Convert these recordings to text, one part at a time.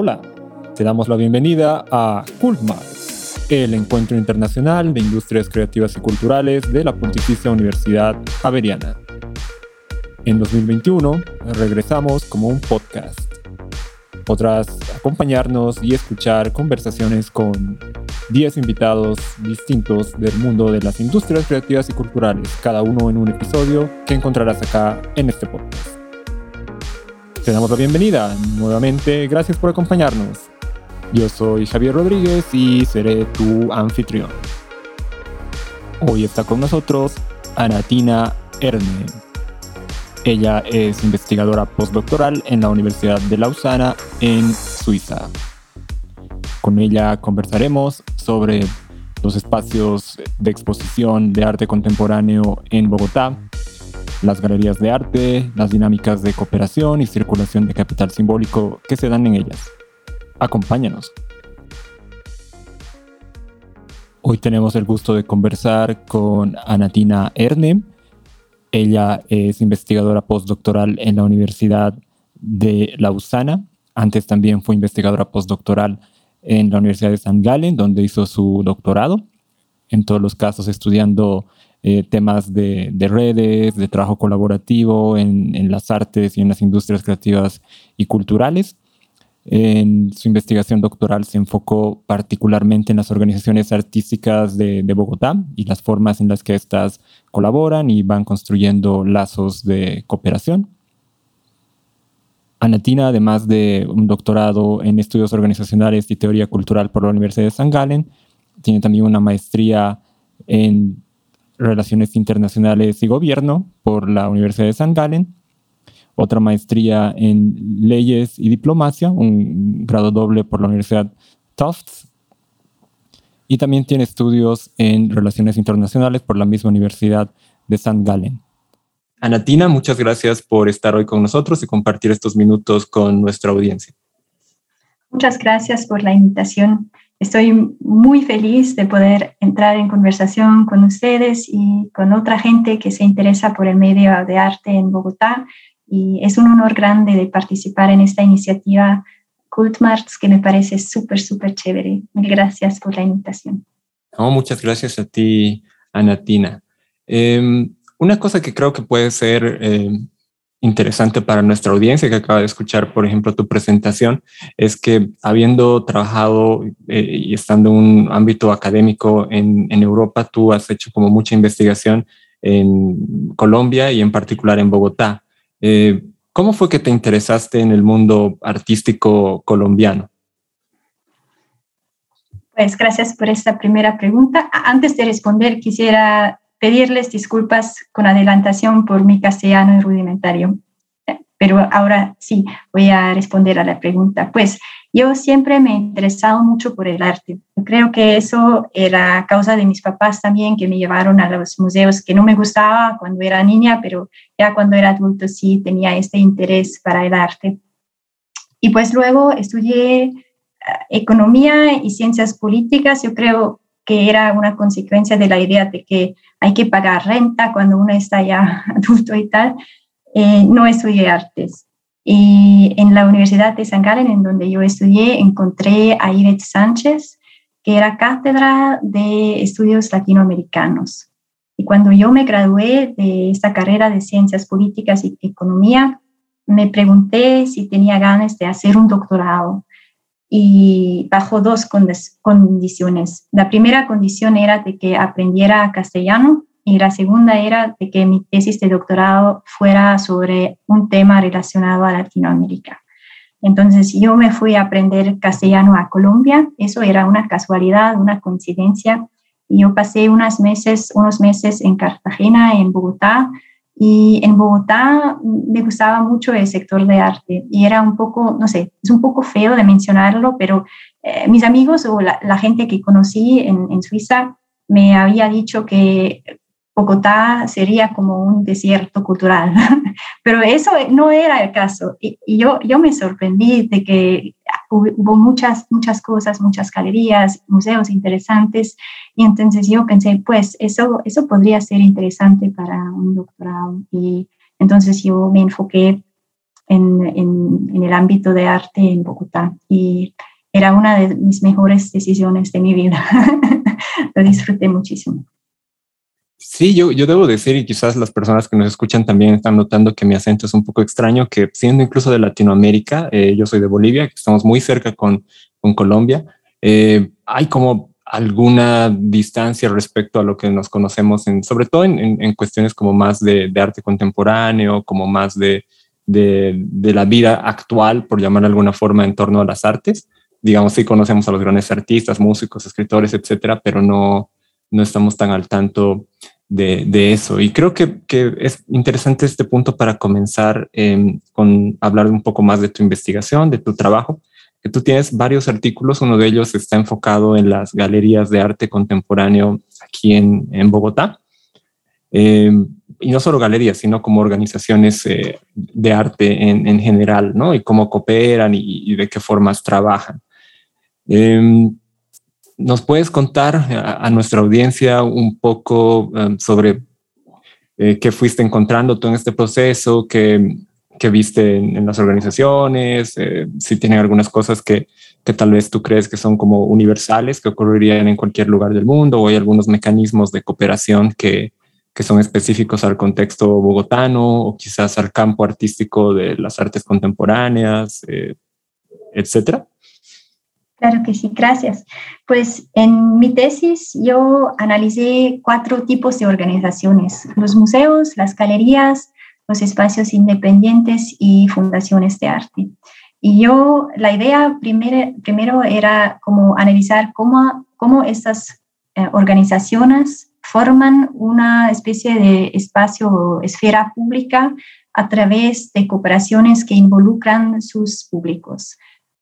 Hola, te damos la bienvenida a Cultmars, el encuentro internacional de industrias creativas y culturales de la Pontificia Universidad Javeriana. En 2021 regresamos como un podcast. Podrás acompañarnos y escuchar conversaciones con 10 invitados distintos del mundo de las industrias creativas y culturales, cada uno en un episodio que encontrarás acá en este podcast. Te damos la bienvenida nuevamente, gracias por acompañarnos. Yo soy Javier Rodríguez y seré tu anfitrión. Hoy está con nosotros Anatina Erne. Ella es investigadora postdoctoral en la Universidad de Lausana, en Suiza. Con ella conversaremos sobre los espacios de exposición de arte contemporáneo en Bogotá, las galerías de arte, las dinámicas de cooperación y circulación de capital simbólico que se dan en ellas. Acompáñanos. Hoy tenemos el gusto de conversar con Anatina Erne. Ella es investigadora postdoctoral en la Universidad de Lausana. Antes también fue investigadora postdoctoral en la Universidad de San Galen, donde hizo su doctorado, en todos los casos estudiando eh, temas de, redes, de trabajo colaborativo en, en, las artes y en las industrias creativas y culturales. En su investigación doctoral se enfocó particularmente en las organizaciones artísticas de, de Bogotá y las formas en las que éstas colaboran y van construyendo lazos de cooperación. Anatina, además de un doctorado en estudios organizacionales y teoría cultural por la Universidad de San Galen, tiene también una maestría en relaciones internacionales y gobierno por la Universidad de San Galen, otra maestría en leyes y diplomacia, un grado doble por la Universidad Tufts, y también tiene estudios en relaciones internacionales por la misma Universidad de San Galen. Anatina, muchas gracias por estar hoy con nosotros y compartir estos minutos con nuestra audiencia. Muchas gracias por la invitación. Estoy muy feliz de poder entrar en conversación con ustedes y con otra gente que se interesa por el medio de arte en Bogotá. Y es un honor grande de participar en esta iniciativa Cultmarts que me parece súper, súper chévere. Mil gracias por la invitación. muchas gracias a ti, Anatina. Em, una cosa que creo que puede ser eh, interesante para nuestra audiencia que acaba de escuchar, por ejemplo, tu presentación, es que habiendo trabajado eh, y estando en un ámbito académico en, Europa, tú has hecho como mucha investigación en Colombia y en particular en Bogotá. Eh, ¿Cómo fue que te interesaste en el mundo artístico colombiano? Pues gracias por esta primera pregunta. Antes de responder, quisiera pedirles disculpas con adelantación por mi castellano rudimentario. Pero ahora sí, voy a responder a la pregunta. Pues yo siempre me he interesado mucho por el arte. creo que eso era causa de mis papás también, que me llevaron a los museos, que no me gustaba cuando era niña, pero ya cuando era adulto sí tenía este interés para el arte. Y pues luego estudié eh, economía y ciencias políticas. Yo creo que era una consecuencia de la idea de que hay que pagar renta cuando uno está ya adulto y tal, eh, no estudié artes. Y en la Universidad de San Galen, en donde yo estudié, encontré a Ivette Sánchez, que era cátedra de estudios latinoamericanos. Y cuando yo me gradué de esta carrera de ciencias políticas y economía, me pregunté si tenía ganas de hacer un doctorado y bajo dos condiciones. La primera condición era de que aprendiera castellano y la segunda era de que mi tesis de doctorado fuera sobre un tema relacionado a Latinoamérica. Entonces yo me fui a aprender castellano a Colombia, eso era una casualidad, una coincidencia. Y yo pasé unos meses, unos meses en Cartagena, en Bogotá, y en Bogotá me gustaba mucho el sector de arte y era un poco, no sé, es un poco feo de mencionarlo, pero eh, mis amigos o la, gente que conocí en, en, Suiza me había dicho que Bogotá sería como un desierto cultural, pero eso no era el caso. Y, yo, yo me sorprendí de que hubo muchas, muchas cosas, muchas galerías, museos interesantes, y entonces yo pensé, pues eso, eso podría ser interesante para un doctorado. Y entonces yo me enfoqué en, en, el ámbito de arte en Bogotá y era una de mis mejores decisiones de mi vida. Lo disfruté muchísimo. Sí, yo, yo debo decir, y quizás las personas que nos escuchan también están notando que mi acento es un poco extraño, que siendo incluso de Latinoamérica, eh, yo soy de Bolivia, que estamos muy cerca con, con Colombia, eh, hay como alguna distancia respecto a lo que nos conocemos, en, sobre todo en, en, cuestiones como más de, de, arte contemporáneo, como más de, de, la vida actual, por llamar de alguna forma, en torno a las artes. Digamos, sí conocemos a los grandes artistas, músicos, escritores, etcétera, pero no, no estamos tan al tanto de, de eso. Y creo que, que, es interesante este punto para comenzar eh, con hablar un poco más de tu investigación, de tu trabajo que tú tienes varios artículos, uno de ellos está enfocado en las galerías de arte contemporáneo aquí en, en Bogotá. Eh, y no solo galerías, sino como organizaciones eh, de arte en, en, general, ¿no? Y cómo cooperan y, de qué formas trabajan. Eh, ¿Nos puedes contar a, nuestra audiencia un poco sobre qué fuiste encontrando tú en este proceso, qué, que viste en, las organizaciones, eh, si tienen algunas cosas que, que, tal vez tú crees que son como universales, que ocurrirían en cualquier lugar del mundo, o hay algunos mecanismos de cooperación que, que son específicos al contexto bogotano o quizás al campo artístico de las artes contemporáneas, eh, etcétera. Claro que sí, gracias. Pues en mi tesis yo analicé cuatro tipos de organizaciones, los museos, las galerías, los espacios independientes y fundaciones de arte. Y yo, la idea primero, primero era como analizar cómo, cómo estas eh, organizaciones forman una especie de espacio o esfera pública a través de cooperaciones que involucran sus públicos.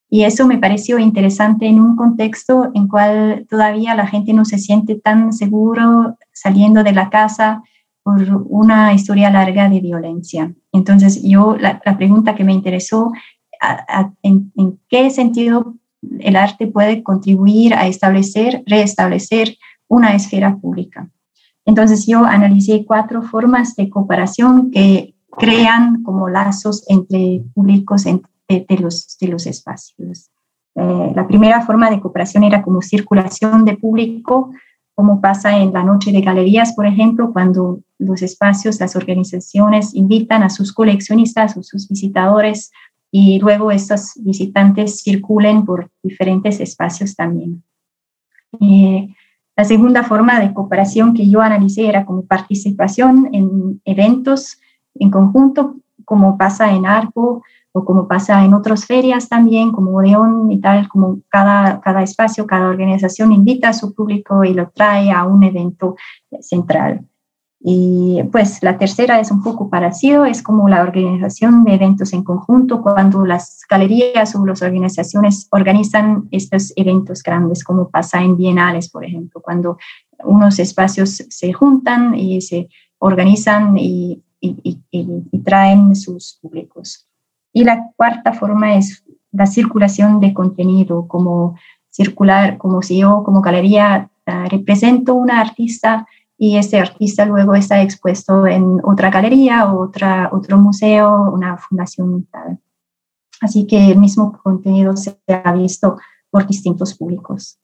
Y eso me pareció interesante en un contexto en cual todavía la gente no se siente tan seguro saliendo de la casa, por una historia larga de violencia. Entonces, yo, la, pregunta que me interesó, a, en, qué sentido el arte puede contribuir a establecer, reestablecer una esfera pública. Entonces, yo analicé cuatro formas de cooperación que crean como lazos entre públicos de, los, de los espacios. Eh, la primera forma de cooperación era como circulación de público como pasa en la noche de galerías, por ejemplo, cuando los espacios, las organizaciones invitan a sus coleccionistas o sus visitadores y luego estos visitantes circulen por diferentes espacios también. Eh, la segunda forma de cooperación que yo analicé era como participación en eventos en conjunto, como pasa en ARPO, o como pasa en otras ferias también, como Odeón y tal, como cada, cada espacio, cada organización invita a su público y lo trae a un evento central. Y pues la tercera es un poco parecido, es como la organización de eventos en conjunto, cuando las galerías o las organizaciones organizan estos eventos grandes, como pasa en bienales, por ejemplo, cuando unos espacios se juntan y se organizan y, y, y, y traen sus públicos. Y la cuarta forma es la circulación de contenido, como circular, como si yo como galería uh, represento una artista y ese artista luego está expuesto en otra galería otra, otro museo, una fundación tal. Así que el mismo contenido se ha visto por distintos públicos.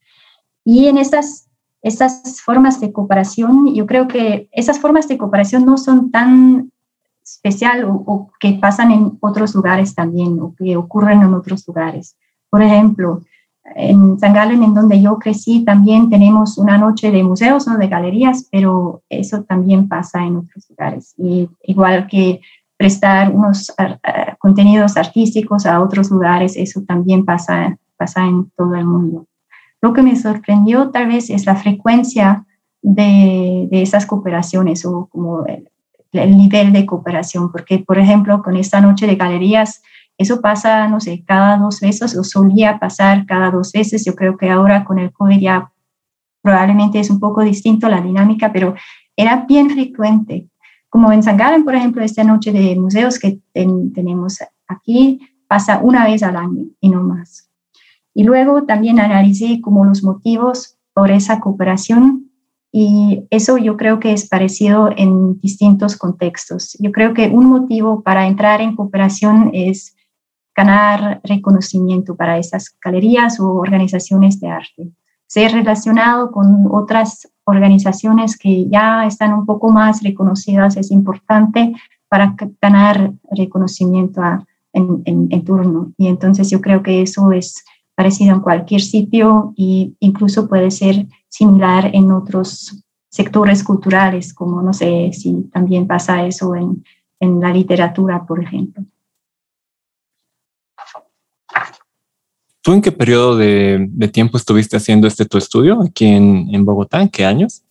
Y en estas, estas formas de cooperación, yo creo que esas formas de cooperación no son tan especial o, que pasan en otros lugares también o que ocurren en otros lugares. Por ejemplo, en San Galen, en donde yo crecí, también tenemos una noche de museos, ¿no? de galerías, pero eso también pasa en otros lugares. Y igual que prestar unos uh, contenidos artísticos a otros lugares, eso también pasa, pasa en todo el mundo. Lo que me sorprendió tal vez es la frecuencia de, de esas cooperaciones o como nivel de cooperación, porque, por ejemplo, con esta noche de galerías, eso pasa, no sé, cada dos veces o solía pasar cada dos veces. Yo creo que ahora con el COVID ya probablemente es un poco distinto la dinámica, pero era bien frecuente. Como en San por ejemplo, esta noche de museos que ten, tenemos aquí pasa una vez al año y no más. Y luego también analicé como los motivos por esa cooperación Y eso yo creo que es parecido en distintos contextos. Yo creo que un motivo para entrar en cooperación es ganar reconocimiento para esas galerías o organizaciones de arte. Ser relacionado con otras organizaciones que ya están un poco más reconocidas es importante para ganar reconocimiento en, en, turno. Y entonces yo creo que eso es parecido en cualquier sitio e incluso puede ser similar en otros sectores culturales, como no sé si también pasa eso en, en la literatura, por ejemplo. ¿Tú en qué periodo de, de, tiempo estuviste haciendo este tu estudio aquí en, en Bogotá? ¿En qué años?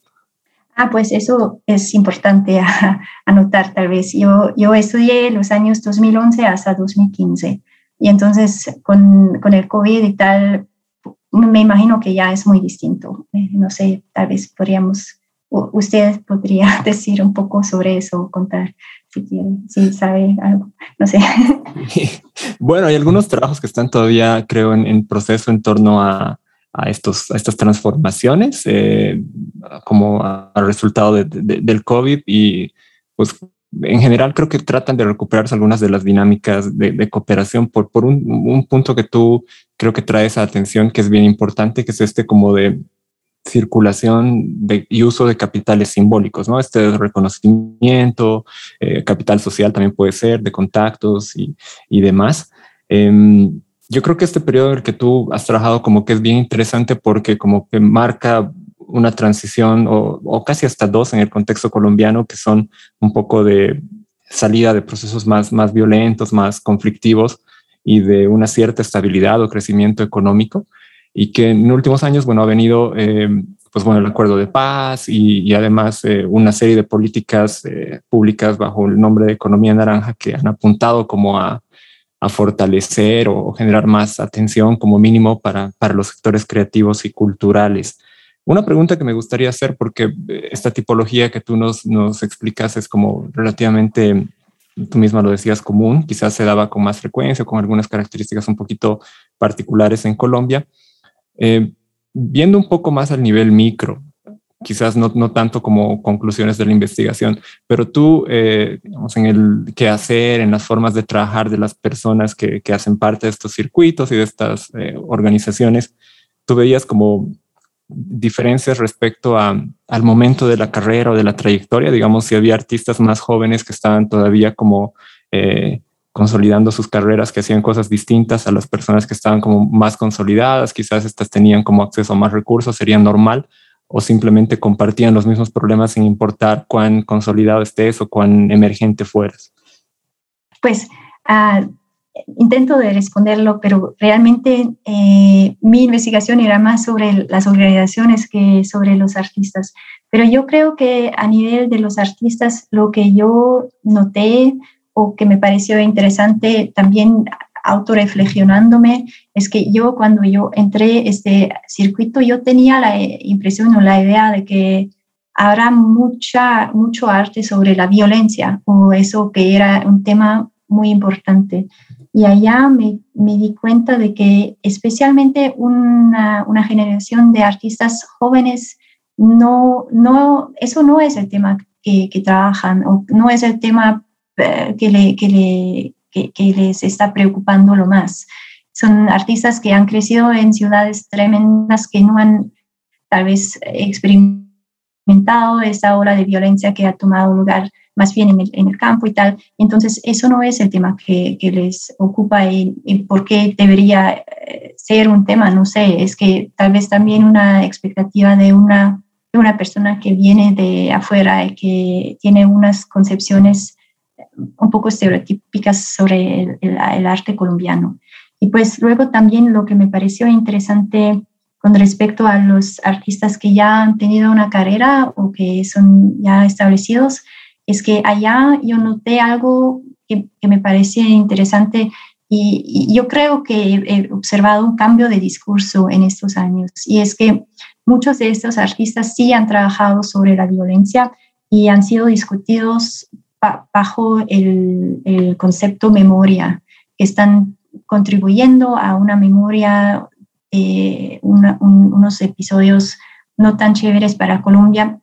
Ah, pues eso es importante anotar tal vez. Yo, yo estudié los años 2011 hasta 2015 y entonces con, con el COVID y tal, me imagino que ya es muy distinto. Eh, no sé, tal vez podríamos, usted podría decir un poco sobre eso, contar si quiere, si sabe algo, no sé. Bueno, hay algunos trabajos que están todavía, creo, en, en proceso en torno a, a, estos, a estas transformaciones eh, como a, resultado del COVID y pues en general creo que tratan de recuperarse algunas de las dinámicas de, cooperación por, por un, un, punto que tú creo que traes a atención que es bien importante, que es este como de circulación de, y uso de capitales simbólicos, ¿no? Este reconocimiento, eh, capital social también puede ser, de contactos y, y demás. Em, yo creo que este periodo en el que tú has trabajado como que es bien interesante porque como que marca una transición o, casi hasta dos en el contexto colombiano que son un poco de salida de procesos más, más violentos, más conflictivos y de una cierta estabilidad o crecimiento económico y que en últimos años, bueno, ha venido, eh, pues bueno, el acuerdo de paz y, además eh, una serie de políticas eh, públicas bajo el nombre de economía naranja que han apuntado como a a fortalecer o generar más atención como mínimo para, para los sectores creativos y culturales. Una pregunta que me gustaría hacer, porque eh, esta tipología que tú nos, nos explicas es como relativamente, tú misma lo decías, común, quizás se daba con más frecuencia, con algunas características un poquito particulares en Colombia. Eh, viendo un poco más al nivel micro, quizás no, no, tanto como conclusiones de la investigación, pero tú, eh, digamos, en el qué hacer, en las formas de trabajar de las personas que, que hacen parte de estos circuitos y de estas eh, organizaciones, tú veías como diferencias respecto a, al momento de la carrera o de la trayectoria, digamos, si había artistas más jóvenes que estaban todavía como eh, consolidando sus carreras, que hacían cosas distintas a las personas que estaban como más consolidadas, quizás estas tenían como acceso a más recursos, sería normal, o simplemente compartían los mismos problemas sin importar cuán consolidado estés o cuán emergente fueras? Pues uh, intento de responderlo, pero realmente eh, mi investigación era más sobre las organizaciones que sobre los artistas. Pero yo creo que a nivel de los artistas, lo que yo noté o que me pareció interesante también autorreflexionándome, es que yo cuando yo entré este circuito, yo tenía la impresión o la idea de que habrá mucha, mucho arte sobre la violencia o eso que era un tema muy importante. Y allá me, me di cuenta de que especialmente una, una, generación de artistas jóvenes, no, no, eso no es el tema que, que trabajan o no es el tema eh, que le, que le que, les está preocupando lo más. Son artistas que han crecido en ciudades tremendas que no han tal vez experimentado esta ola de violencia que ha tomado lugar más bien en el, en el campo y tal. Entonces, eso no es el tema que, que les ocupa y, por qué debería eh, ser un tema, no sé, es que tal vez también una expectativa de una, de una persona que viene de afuera y que tiene unas concepciones un poco estereotípicas sobre el, arte colombiano. Y pues luego también lo que me pareció interesante con respecto a los artistas que ya han tenido una carrera o que son ya establecidos, es que allá yo noté algo que, me parecía interesante y, yo creo que he observado un cambio de discurso en estos años y es que muchos de estos artistas sí han trabajado sobre la violencia y han sido discutidos bajo el, concepto memoria, que están contribuyendo a una memoria, unos episodios no tan chéveres para Colombia.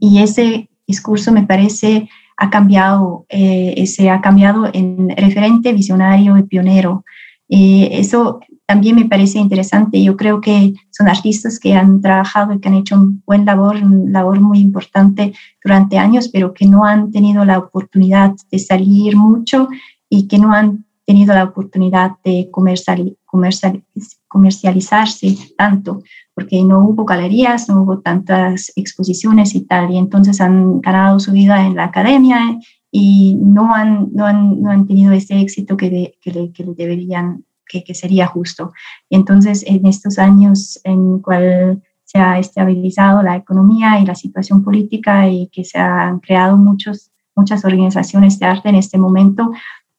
Y ese discurso me parece ha cambiado, eh, se ha cambiado en referente, visionario y pionero. Eh, eso también me parece interesante. Yo creo que son artistas que han trabajado y que han hecho un buen labor, un labor muy importante durante años, pero que no han tenido la oportunidad de salir mucho y que no han tenido la oportunidad de comercial, comercial, comercializarse tanto, porque no hubo galerías, no hubo tantas exposiciones y tal, y entonces han ganado su vida en la academia y no han, no han, no han tenido ese éxito que, que, le, que le deberían que, sería justo. Y entonces, en estos años en cual se ha estabilizado la economía y la situación política y que se han creado muchos, muchas organizaciones de arte en este momento,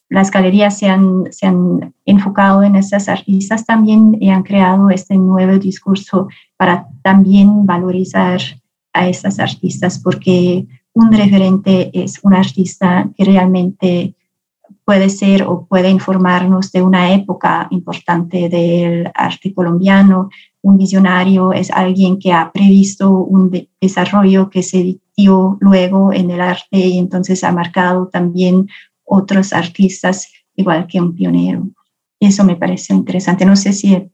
las galerías se han, se han enfocado en estas artistas también y han creado este nuevo discurso para también valorizar a estas artistas, porque un referente es un artista que realmente puede ser o puede informarnos de una época importante del arte colombiano. Un visionario es alguien que ha previsto un desarrollo que se dio luego en el arte y entonces ha marcado también otros artistas igual que un pionero. Eso me parece interesante. No sé si he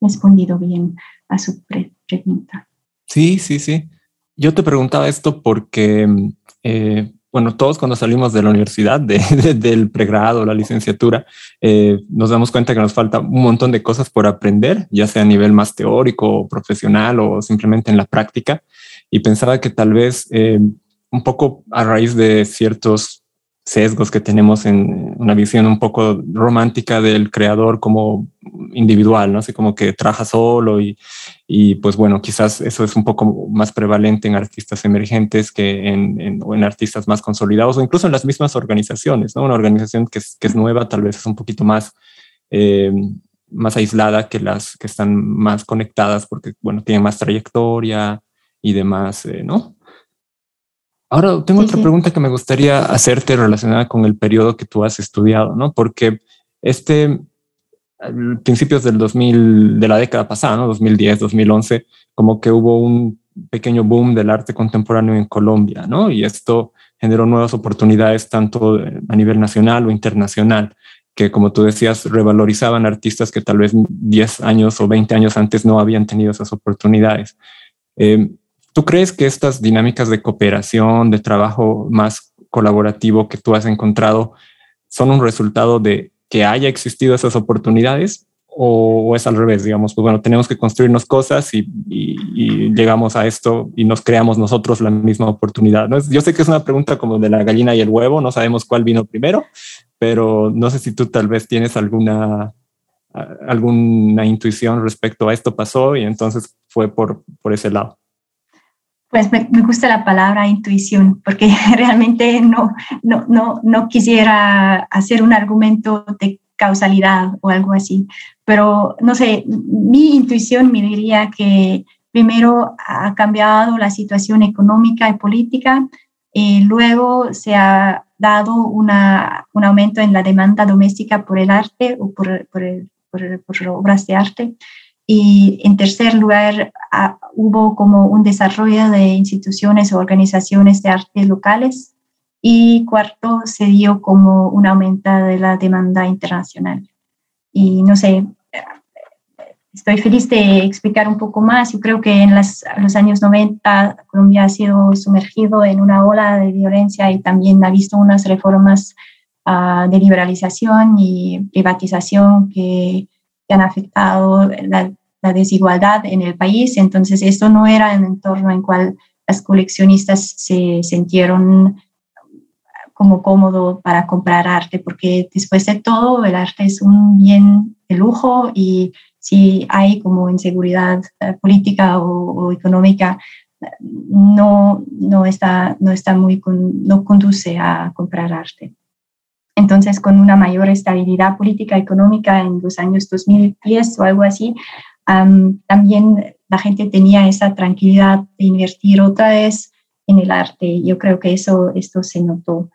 respondido bien a su pregunta. Sí, sí, sí. Yo te preguntaba esto porque eh, bueno, todos cuando salimos de la universidad, del pregrado, la licenciatura, eh, nos damos cuenta que nos falta un montón de cosas por aprender, ya sea a nivel más teórico, profesional o simplemente en la práctica. Y pensaba que tal vez eh, un poco a raíz de ciertos sesgos que tenemos en una visión un poco romántica del creador como individual, ¿no? Así como que trabaja solo y, y pues bueno, quizás eso es un poco más prevalente en artistas emergentes que en, en, o en artistas más consolidados o incluso en las mismas organizaciones, ¿no? Una organización que es, que es nueva tal vez es un poquito más, eh, más aislada que las que están más conectadas porque, bueno, tienen más trayectoria y demás, eh, ¿no? Ahora tengo otra pregunta que me gustaría hacerte relacionada con el periodo que tú has estudiado, ¿no? Porque este, principios del 2000, de la década pasada, ¿no? 2010, 2011, como que hubo un pequeño boom del arte contemporáneo en Colombia, ¿no? Y esto generó nuevas oportunidades tanto a nivel nacional o internacional, que como tú decías, revalorizaban artistas que tal vez 10 años o 20 años antes no habían tenido esas oportunidades. Eh, ¿Tú crees que estas dinámicas de cooperación, de trabajo más colaborativo que tú has encontrado, son un resultado de que haya existido esas oportunidades o, es al revés, digamos, pues bueno, tenemos que construirnos cosas y, llegamos a esto y nos creamos nosotros la misma oportunidad. Yo sé que es una pregunta como de la gallina y el huevo, no sabemos cuál vino primero, pero no sé si tú tal vez tienes alguna, alguna intuición respecto a esto pasó y entonces fue por, por ese lado. Pues me, gusta la palabra intuición, porque realmente no, no, no, no quisiera hacer un argumento de causalidad o algo así, pero no sé, mi intuición me diría que primero ha cambiado la situación económica y política, y luego se ha dado una, un aumento en la demanda doméstica por el arte o por, por, por, por obras de arte, y en tercer lugar, ah, hubo como un desarrollo de instituciones o organizaciones de arte locales. Y cuarto, se dio como un aumento de la demanda internacional. Y no sé, estoy feliz de explicar un poco más. Yo creo que en los años 90 Colombia ha sido sumergido en una ola de violencia y también ha visto unas reformas ah, de liberalización y privatización que que han afectado la, desigualdad en el país. Entonces, esto no era un entorno en cual las coleccionistas se sintieron como cómodo para comprar arte, porque después de todo el arte es un bien de lujo y si hay como inseguridad eh, política o, económica, no, no, está, no, está muy no conduce a comprar arte. Entonces, con una mayor estabilidad política económica en los años 2010 o algo así, también la gente tenía esa tranquilidad de invertir otra vez en el arte. Yo creo que eso esto se notó.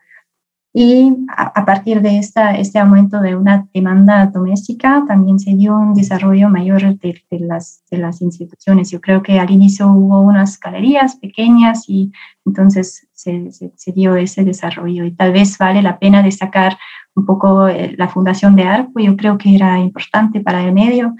Y a, partir de esta, este aumento de una demanda doméstica, también se dio un desarrollo mayor de, las, de las instituciones. Yo creo que al inicio hubo unas galerías pequeñas y entonces se, se, dio ese desarrollo. Y tal vez vale la pena destacar un poco eh, la fundación de Arco. Yo creo que era importante para el medio.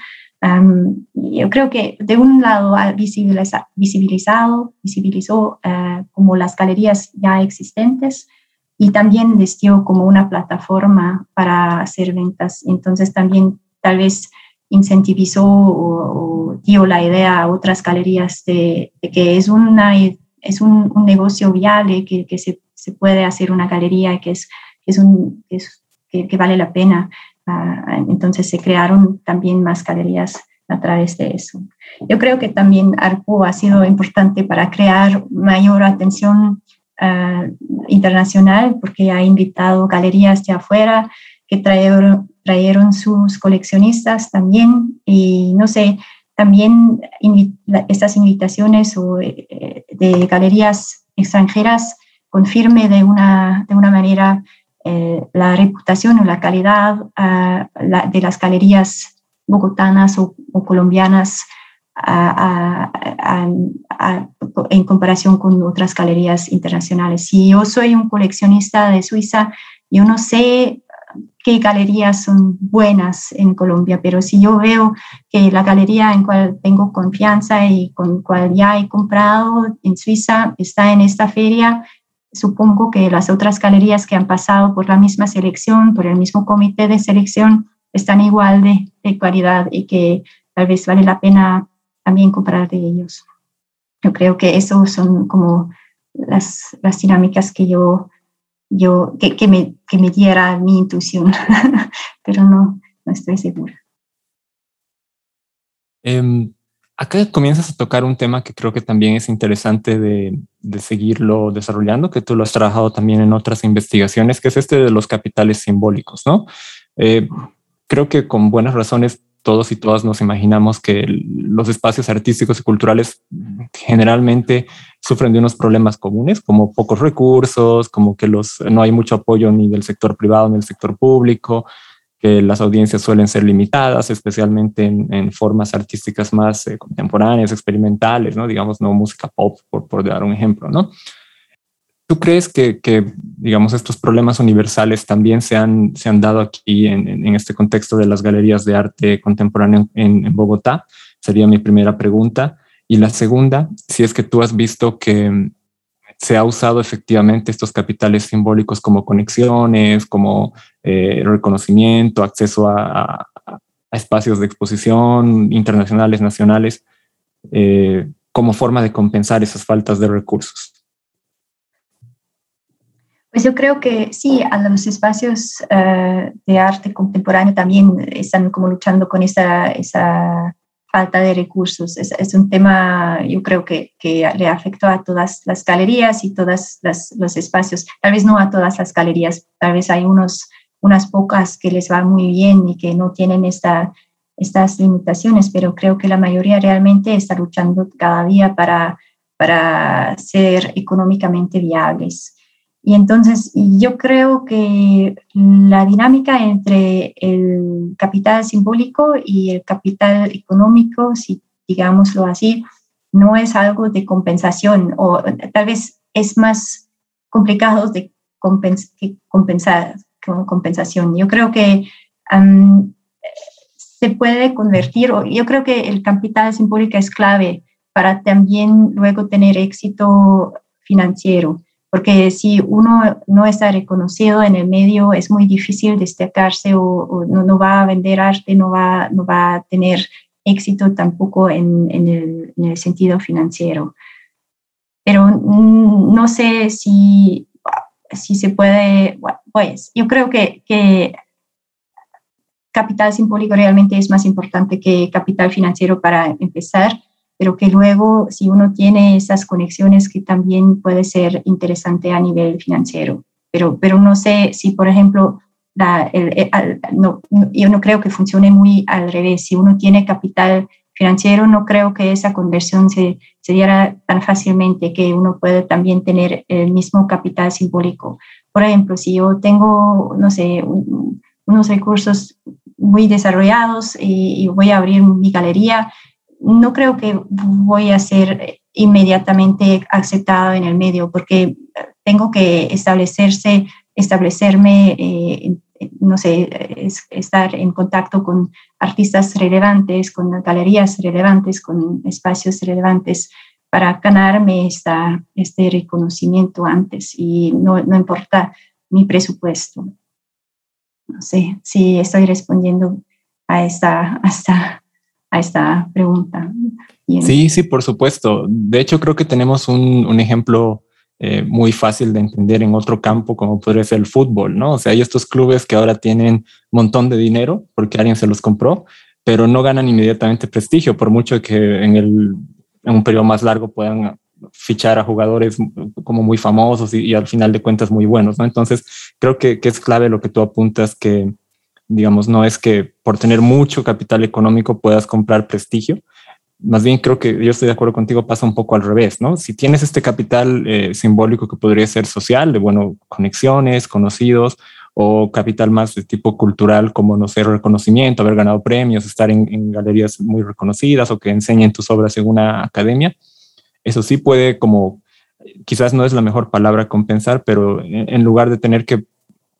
Yo creo que de un lado ha visibilizado, visibilizó uh, como las galerías ya existentes, y también les dio como una plataforma para hacer ventas. Entonces también tal vez incentivizó o, dio la idea a otras galerías de, que es, una, es un, negocio viable, que, que se, se, puede hacer una galería, que, es, es un, que, que, vale la pena. Ah, entonces se crearon también más galerías a través de eso. Yo creo que también ARPO ha sido importante para crear mayor atención uh, internacional porque ha invitado galerías de afuera que trajeron, trajeron sus coleccionistas también y no sé, también estas invitaciones o, eh, de galerías extranjeras confirme de una, de una manera eh, la reputación o la calidad la, de las galerías bogotanas o, o colombianas en comparación con otras galerías internacionales. Si yo soy un coleccionista de Suiza, yo no sé qué galerías son buenas en Colombia, pero si yo veo que la galería en cual tengo confianza y con cual ya he comprado en Suiza está en esta feria, supongo que las otras galerías que han pasado por la misma selección, por el mismo comité de selección, están igual de, de calidad y que tal vez vale la pena también comprar de ellos. Yo creo que eso son como las, las dinámicas que yo, yo que, que, me, que me diera mi intuición, pero no, no estoy segura. Em, acá comienzas a tocar un tema que creo que también es interesante de, seguirlo desarrollando, que tú lo has trabajado también en otras investigaciones, que es este de los capitales simbólicos, ¿no? Eh, creo que con buenas razones todos y todas nos imaginamos que los espacios artísticos y culturales generalmente sufren de unos problemas comunes, como pocos recursos, como que no hay mucho apoyo ni del sector privado ni del sector público, que las audiencias suelen ser limitadas, especialmente en, formas artísticas más eh, contemporáneas, experimentales, ¿no? digamos, no música pop, por, por dar un ejemplo, ¿no? ¿Tú crees que, digamos, estos problemas universales también se han, se han dado aquí en, este contexto de las galerías de arte contemporáneo en, Bogotá? Sería mi primera pregunta. Y la segunda, si es que tú has visto que se ha usado efectivamente estos capitales simbólicos como conexiones, como eh, reconocimiento, acceso a, espacios de exposición internacionales, nacionales, eh, como forma de compensar esas faltas de recursos. Pues yo creo que sí, a los espacios eh, de arte contemporáneo también están como luchando con esa, esa falta de recursos. Es, un tema, yo creo que, que, le afecta a todas las galerías y todos los espacios. Tal vez no a todas las galerías, tal vez hay unos, unas pocas que les va muy bien y que no tienen esta, estas limitaciones, pero creo que la mayoría realmente está luchando cada día para, para ser económicamente viables. Y entonces yo creo que la dinámica entre el capital simbólico y el capital económico, si digámoslo así, no es algo de compensación o tal vez es más complicado de compensar con compensación. Yo creo que se puede convertir, o yo creo que el capital simbólico es clave para también luego tener éxito financiero porque si uno no está reconocido en el medio es muy difícil destacarse o, no, va a vender arte, no va, no va a tener éxito tampoco en, el, en el, sentido financiero. Pero no sé si, si se puede, pues yo creo que, que capital simbólico realmente es más importante que capital financiero para empezar pero que luego si uno tiene esas conexiones que también puede ser interesante a nivel financiero. Pero, pero no sé si, por ejemplo, no, yo no creo que funcione muy al revés. Si uno tiene capital financiero, no creo que esa conversión se, se diera tan fácilmente que uno puede también tener el mismo capital simbólico, por ejemplo, si yo tengo, no sé, unos recursos muy desarrollados y, voy a abrir mi galería, no creo que voy a ser inmediatamente aceptado en el medio porque tengo que establecerse, establecerme, eh, no sé, estar en contacto con artistas relevantes, con galerías relevantes, con espacios relevantes para ganarme este reconocimiento antes y no, no importa mi presupuesto. No sé si estoy respondiendo a esta, a a esta pregunta. Sí, sí, por supuesto. De hecho, creo que tenemos un, un ejemplo eh, muy fácil de entender en otro campo como podría ser el fútbol, ¿no? O sea, hay estos clubes que ahora tienen un montón de dinero porque alguien se los compró, pero no ganan inmediatamente prestigio, por mucho que en el en un periodo más largo puedan fichar a jugadores como muy famosos y, al final de cuentas muy buenos, ¿no? Entonces, creo que, que, es clave lo que tú apuntas, que, digamos, no es que por tener mucho capital económico puedas comprar prestigio. Más bien creo que yo estoy de acuerdo contigo, pasa un poco al revés, ¿no? Si tienes este capital eh, simbólico que podría ser social, de, bueno, conexiones, conocidos, o capital más de tipo cultural, como, no sé, reconocimiento, haber ganado premios, estar en, galerías muy reconocidas o que enseñen tus obras en una academia. Eso sí puede como, quizás no es la mejor palabra compensar, pero en, lugar de tener que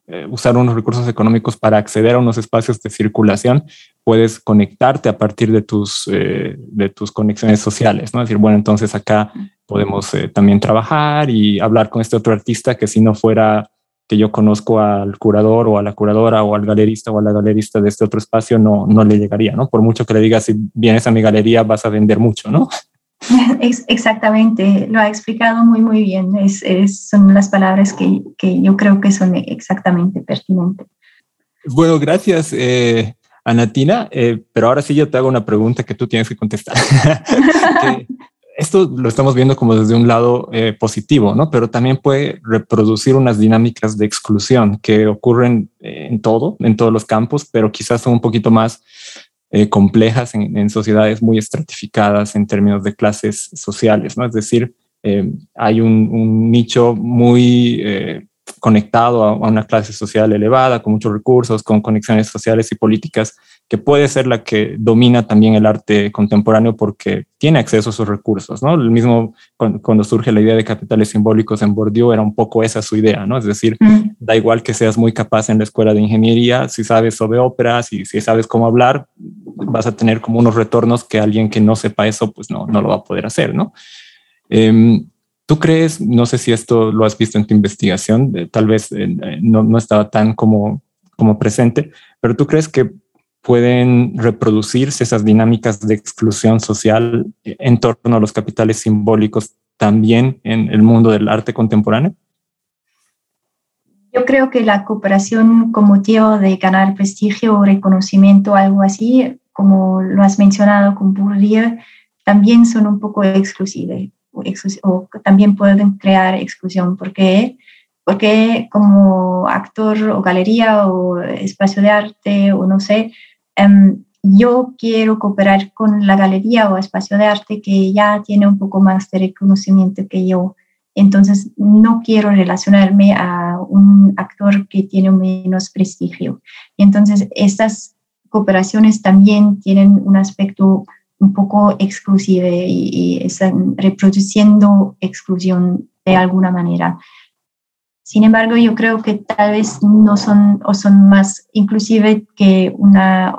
eh, usar unos recursos económicos para acceder a unos espacios de circulación, puedes conectarte a partir de tus, eh, de tus conexiones sociales, ¿no? Es decir, bueno, entonces acá podemos eh, también trabajar y hablar con este otro artista que si no fuera que yo conozco al curador o a la curadora o al galerista o a la galerista de este otro espacio, no, no le llegaría, ¿no? Por mucho que le digas, si vienes a mi galería vas a vender mucho, ¿no? Exactamente, lo ha explicado muy, muy bien. Es, es, son las palabras que, que, yo creo que son exactamente pertinentes. Bueno, gracias, eh, Anatina. Eh, pero ahora sí yo te hago una pregunta que tú tienes que contestar. esto lo estamos viendo como desde un lado eh, positivo, ¿no? Pero también puede reproducir unas dinámicas de exclusión que ocurren eh, en todo, en todos los campos, pero quizás son un poquito más eh, complejas en, sociedades muy estratificadas en términos de clases sociales, ¿no? Es decir, hay un, nicho muy conectado a, una clase social elevada, con muchos recursos, con conexiones sociales y políticas que puede ser la que domina también el arte contemporáneo porque tiene acceso a sus recursos, ¿no? El mismo cuando, surge la idea de capitales simbólicos en Bourdieu era un poco esa su idea, ¿no? Es decir, mm. da igual que seas muy capaz en la escuela de ingeniería, si sabes sobre óperas y si sabes cómo hablar, vas a tener como unos retornos que alguien que no sepa eso, pues no, no lo va a poder hacer, ¿no? Em, ¿Tú crees, no sé si esto lo has visto en tu investigación, tal vez eh, no, no, estaba tan como, como presente, pero tú crees que pueden reproducirse esas dinámicas de exclusión social en torno a los capitales simbólicos también en el mundo del arte contemporáneo? Yo creo que la cooperación con motivo de ganar prestigio o reconocimiento, algo así, como lo has mencionado con Bourdieu, también son un poco exclusivas o, también pueden crear exclusión. ¿Por qué? Porque como actor o galería o espacio de arte o no sé, Em, yo quiero cooperar con la galería o espacio de arte que ya tiene un poco más de reconocimiento que yo. Entonces, no quiero relacionarme a un actor que tiene menos prestigio. Entonces, estas cooperaciones también tienen un aspecto un poco exclusivo y, y están reproduciendo exclusión de alguna manera. Sin embargo, yo creo que tal vez no son o son más inclusive que una,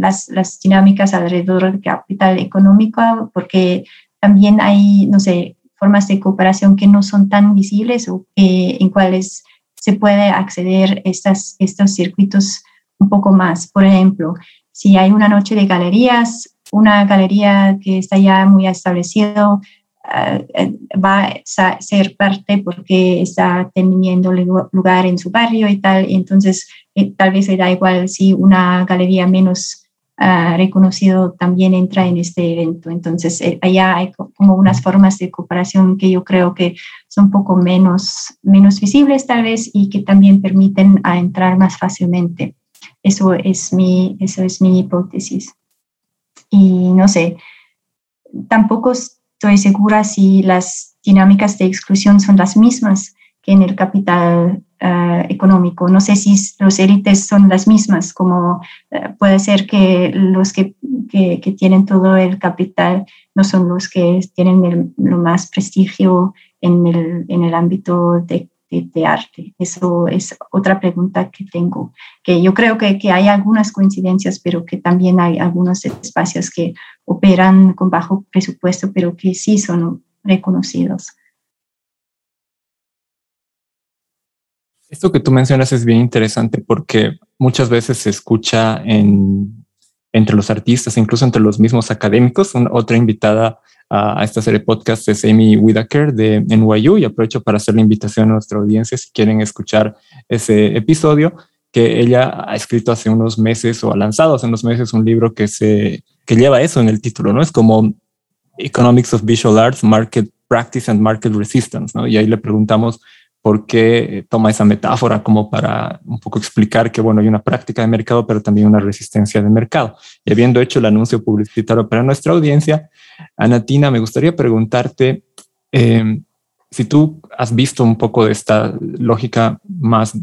las, las dinámicas alrededor del capital económico, porque también hay, no sé, formas de cooperación que no son tan visibles o en cuales se puede acceder estas, estos circuitos un poco más. Por ejemplo, si hay una noche de galerías, una galería que está ya muy establecido, va a ser parte porque está teniendo lugar en su barrio y tal, entonces eh, tal vez le da igual si una galería menos uh, reconocido también entra en este evento. Entonces eh, allá hay como unas formas de cooperación que yo creo que son un poco menos, menos visibles tal vez y que también permiten a entrar más fácilmente. Eso es mi, eso es mi hipótesis. Y no sé, tampoco estoy segura si las dinámicas de exclusión son las mismas que en el capital eh, económico. No sé si los élites son las mismas, como eh, puede ser que los que, que, tienen todo el capital no son los que tienen lo más prestigio en el, en el ámbito de, de, arte. Eso es otra pregunta que tengo, que yo creo que, que hay algunas coincidencias, pero que también hay algunos espacios que operan con bajo presupuesto, pero que sí son reconocidos. Esto que tú mencionas es bien interesante porque muchas veces se escucha en, entre los artistas, incluso entre los mismos académicos. otra invitada a, esta serie de podcast es Amy Whitaker de NYU y aprovecho para hacer la invitación a nuestra audiencia si quieren escuchar ese episodio que ella ha escrito hace unos meses o ha lanzado hace unos meses un libro que se que lleva eso en el título, ¿no? Es como Economics of Visual Arts, Market Practice and Market Resistance, ¿no? Y ahí le preguntamos por qué toma esa metáfora como para un poco explicar que, bueno, hay una práctica de mercado, pero también una resistencia de mercado. Y habiendo hecho el anuncio publicitario para nuestra audiencia, Anatina, me gustaría preguntarte em, si tú has visto un poco de esta lógica más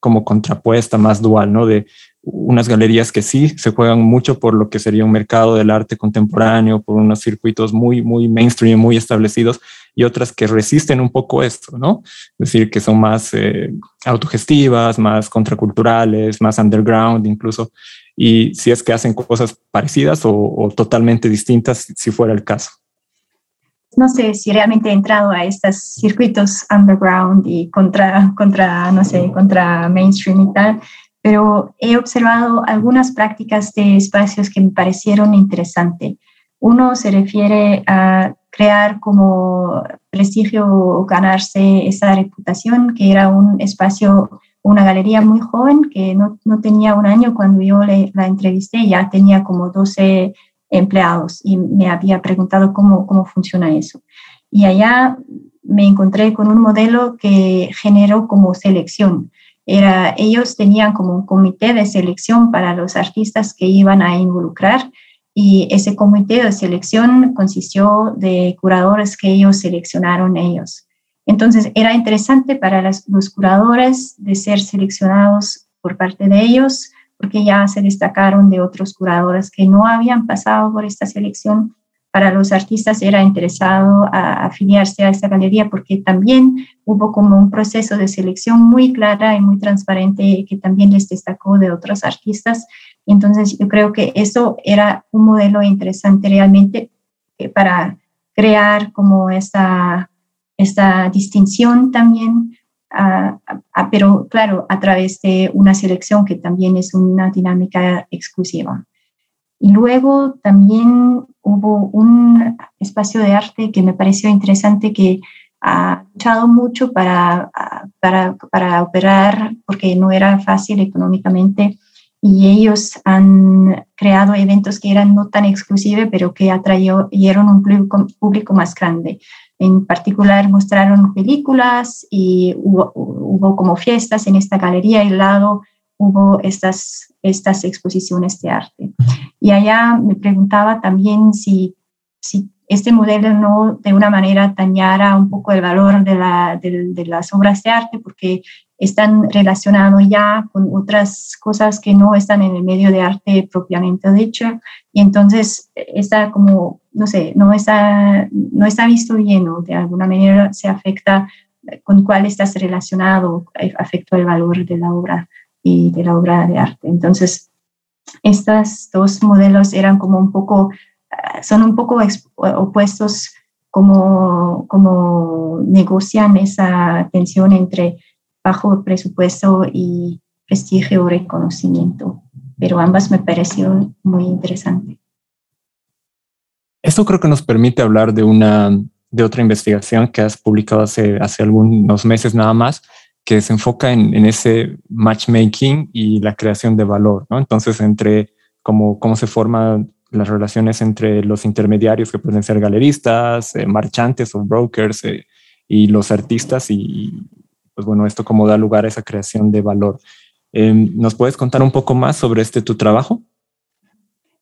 como contrapuesta, más dual, ¿no? De unas galerías que sí se juegan mucho por lo que sería un mercado del arte contemporáneo, por unos circuitos muy, muy mainstream, muy establecidos, y otras que resisten un poco esto, ¿no? Es decir, que son más eh, autogestivas, más contraculturales, más underground incluso, y si es que hacen cosas parecidas o, totalmente distintas, si fuera el caso. No sé si realmente he entrado a estos circuitos underground y contra, contra, no sé, contra mainstream y tal, pero he observado algunas prácticas de espacios que me parecieron interesantes. Uno se refiere a crear como prestigio o ganarse esa reputación, que era un espacio, una galería muy joven, que no, no tenía un año cuando yo la entrevisté, ya tenía como 12 empleados y me había preguntado cómo, cómo funciona eso. Y allá me encontré con un modelo que generó como selección era, ellos tenían como un comité de selección para los artistas que iban a involucrar y ese comité de selección consistió de curadores que ellos seleccionaron ellos. Entonces era interesante para los curadores de ser seleccionados por parte de ellos porque ya se destacaron de otros curadores que no habían pasado por esta selección para los artistas era interesado a afiliarse a esta galería porque también hubo como un proceso de selección muy clara y muy transparente que también les destacó de otros artistas. Entonces yo creo que eso era un modelo interesante realmente eh, para crear como esta, esta distinción también, pero claro, a través de una selección que también es una dinámica exclusiva. Y luego también hubo un espacio de arte que me pareció interesante que ha luchado mucho para, para, para operar porque no era fácil económicamente y ellos han creado eventos que eran no tan exclusivos, pero que atrayeron un público, más grande. En particular, mostraron películas y hubo, hubo, como fiestas en esta galería y lado hubo estas, estas exposiciones de arte. Y allá me preguntaba también si, si este modelo no de una manera dañara un poco el valor de, la, de, las obras de arte, porque están relacionados ya con otras cosas que no están en el medio de arte propiamente dicho, y entonces está como, no sé, no está, no está visto bien o de alguna manera se afecta con cuál estás relacionado, afecta el valor de la obra y de la obra de arte. Entonces, estos dos modelos eran como un poco, son un poco opuestos como, como negocian esa tensión entre bajo presupuesto y prestigio o reconocimiento. Pero ambas me parecieron muy interesantes. Esto creo que nos permite hablar de una de otra investigación que has publicado hace, hace algunos meses nada más, que se enfoca en, ese matchmaking y la creación de valor, ¿no? Entonces, entre cómo, cómo se forman las relaciones entre los intermediarios que pueden ser galeristas, eh, marchantes o brokers eh, y los artistas y, pues bueno, esto cómo da lugar a esa creación de valor. Em, ¿Nos puedes contar un poco más sobre este tu trabajo?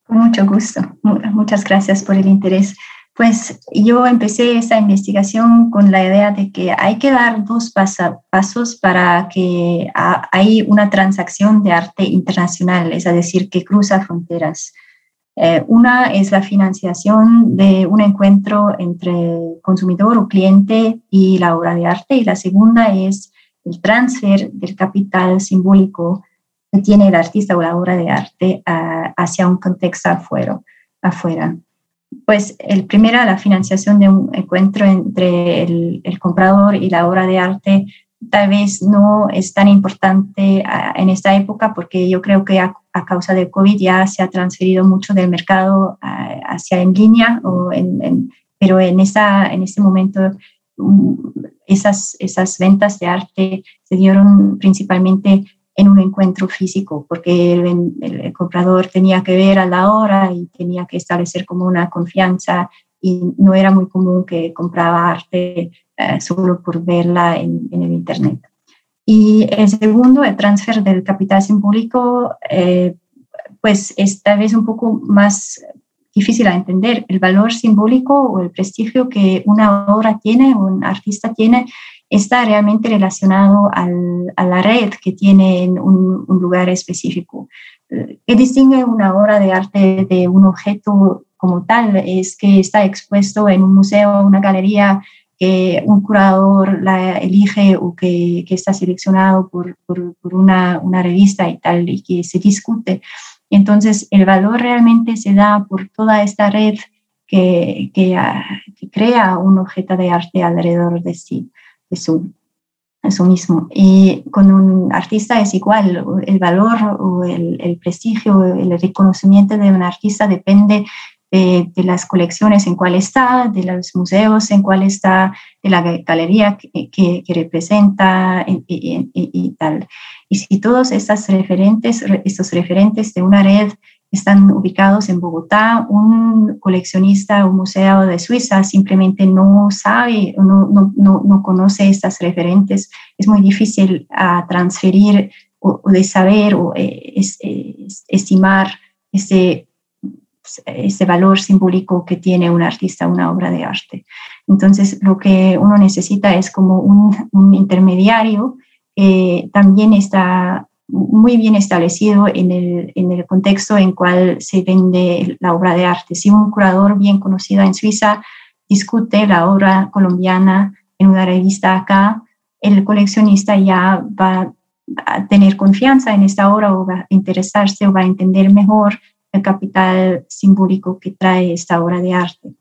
Con mucho gusto. Muchas gracias por el interés. Pues yo empecé esta investigación con la idea de que hay que dar dos pasos para que hay una transacción de arte internacional, es decir, que cruza fronteras. Eh, una es la financiación de un encuentro entre consumidor o cliente y la obra de arte y la segunda es el transfer del capital simbólico que tiene el artista o la obra de arte hacia un contexto afuera. pues el primero, la financiación de un encuentro entre el, comprador y la obra de arte tal vez no es tan importante en esta época porque yo creo que a, causa del COVID ya se ha transferido mucho del mercado ah, hacia en línea, en, pero en, esa, en este momento mm, esas, esas ventas de arte se dieron principalmente en un encuentro físico, porque el, comprador tenía que ver a la hora y tenía que establecer como una confianza y no era muy común que compraba arte eh, solo por verla en, el Internet. Y el segundo, el transfer del capital simbólico, eh, pues es tal vez un poco más difícil a entender. El valor simbólico o el prestigio que una obra tiene un artista tiene está realmente relacionado a la red que tiene en un, lugar específico. ¿Qué distingue una obra de arte de un objeto como tal? Es que está expuesto en un museo, una galería, que un curador la elige o que, está seleccionado por, una, revista y tal, y que se discute. Entonces, el valor realmente se da por toda esta red que, que crea un objeto de arte alrededor de sí eso, eso mismo. Y con un artista es igual, el valor o el, el prestigio, el reconocimiento de un artista depende de, las colecciones en cuál está, de los museos en cuál está, de la galería que, representa y, y, tal. Y si todos estos referentes, estos referentes de una red están ubicados en Bogotá, un coleccionista o museo de Suiza simplemente no sabe o no, no, no, conoce estas referentes, es muy difícil ah, transferir o, de saber o eh, estimar ese, ese valor simbólico que tiene un artista, una obra de arte. Entonces, lo que uno necesita es como un, intermediario que también está muy bien establecido en el, en el contexto en cual se vende la obra de arte. Si un curador bien conocido en Suiza discute la obra colombiana en una revista acá, el coleccionista ya va a tener confianza en esta obra o va a interesarse o va a entender mejor el capital simbólico que trae esta obra de arte.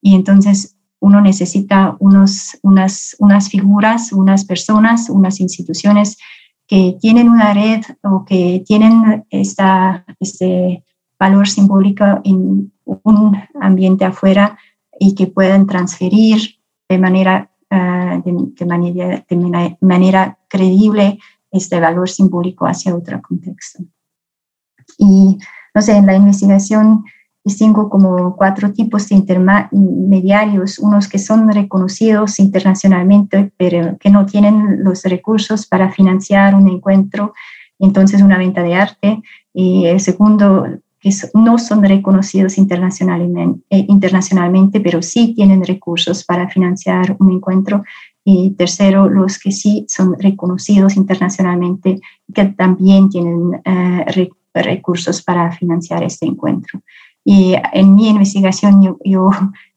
Y entonces uno necesita unos, unas, unas figuras, unas personas, unas instituciones que tienen una red o que tienen esta, este valor simbólico en un ambiente afuera y que puedan transferir de manera, uh, de, manera, de manera creíble este valor simbólico hacia otro contexto. Y, no sé, en la investigación distingo como cuatro tipos de intermediarios, unos que son reconocidos internacionalmente, pero que no tienen los recursos para financiar un encuentro, entonces una venta de arte. Y el segundo, que no son reconocidos internacionalmente, eh, internacionalmente, pero sí tienen recursos para financiar un encuentro. Y tercero, los que sí son reconocidos internacionalmente, que también tienen eh, recursos para financiar este encuentro. Y en mi investigación yo, yo,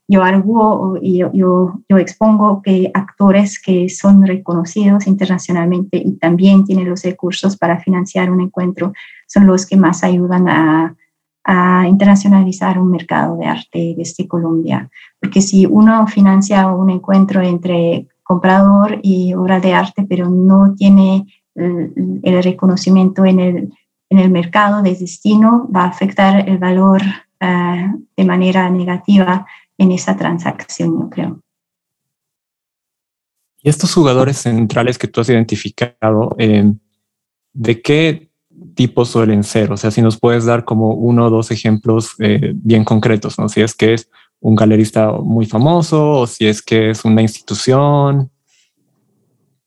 yo arguo y yo, yo, expongo que actores que son reconocidos internacionalmente y también tienen los recursos para financiar un encuentro son los que más ayudan a, a internacionalizar un mercado de arte desde Colombia. Porque si uno financia un encuentro entre comprador y obra de arte, pero no tiene el, el reconocimiento en el, en el mercado de destino, va a afectar el valor eh, de manera negativa en esa transacción, yo creo. Y estos jugadores centrales que tú has identificado, eh, ¿de qué tipo suelen ser? O sea, si nos puedes dar como uno o dos ejemplos eh, bien concretos, ¿no? Si es que es un galerista muy famoso o si es que es una institución.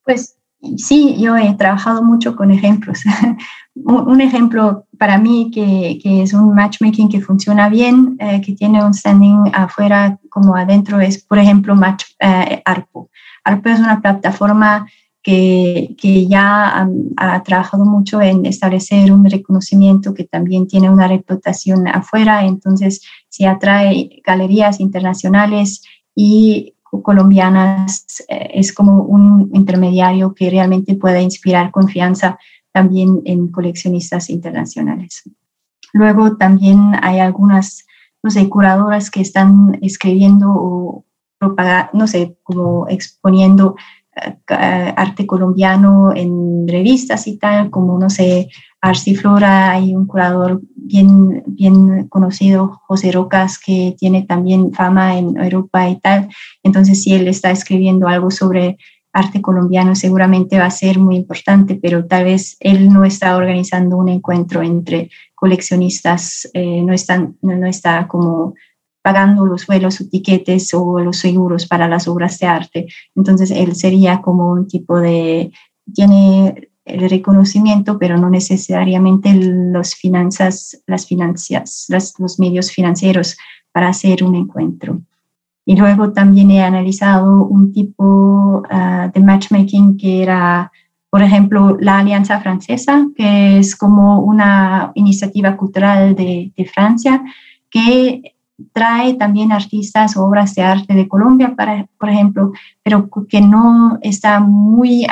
Pues sí, yo he trabajado mucho con ejemplos. un, ejemplo para mí que, es un matchmaking que funciona bien, eh, que tiene un standing afuera como adentro, es, por ejemplo, Match, eh, ARPO. ARPO es una plataforma que, que ya ha, trabajado mucho en establecer un reconocimiento que también tiene una reputación afuera, entonces se atrae galerías internacionales y colombianas, eh, es como un intermediario que realmente puede inspirar confianza también en coleccionistas internacionales. Luego también hay algunas, no sé, curadoras que están escribiendo o propagando, no sé, como exponiendo arte colombiano en revistas y tal, como, no sé, Flora, hay un curador bien, bien conocido, José Rocas, que tiene también fama en Europa y tal. Entonces, si él está escribiendo algo sobre arte colombiano, seguramente va a ser muy importante, pero tal vez él no está organizando un encuentro entre coleccionistas, eh, no, están, no, está como pagando los vuelos o tiquetes o los seguros para las obras de arte. Entonces, él sería como un tipo de, tiene el reconocimiento, pero no necesariamente los finanzas, las finanzas, los medios financieros para hacer un encuentro. Y luego también he analizado un tipo ah, de matchmaking que era, por ejemplo, la Alianza Francesa, que es como una iniciativa cultural de, de Francia que trae también artistas o obras de arte de Colombia, para, por ejemplo, pero que no está muy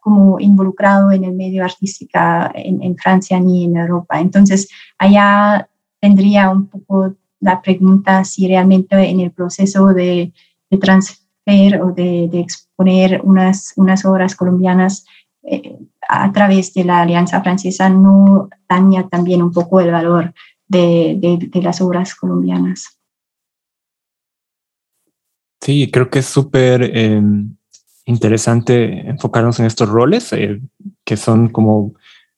como involucrado en el medio artístico en, Francia ni en Europa. Entonces, allá tendría un poco la pregunta si realmente en el proceso de, transfer o de, exponer unas, unas obras colombianas eh, a través de la Alianza Francesa no daña también un poco el valor de, las obras colombianas. Sí, creo que es súper em, interesante enfocarnos en estos roles, eh, que son como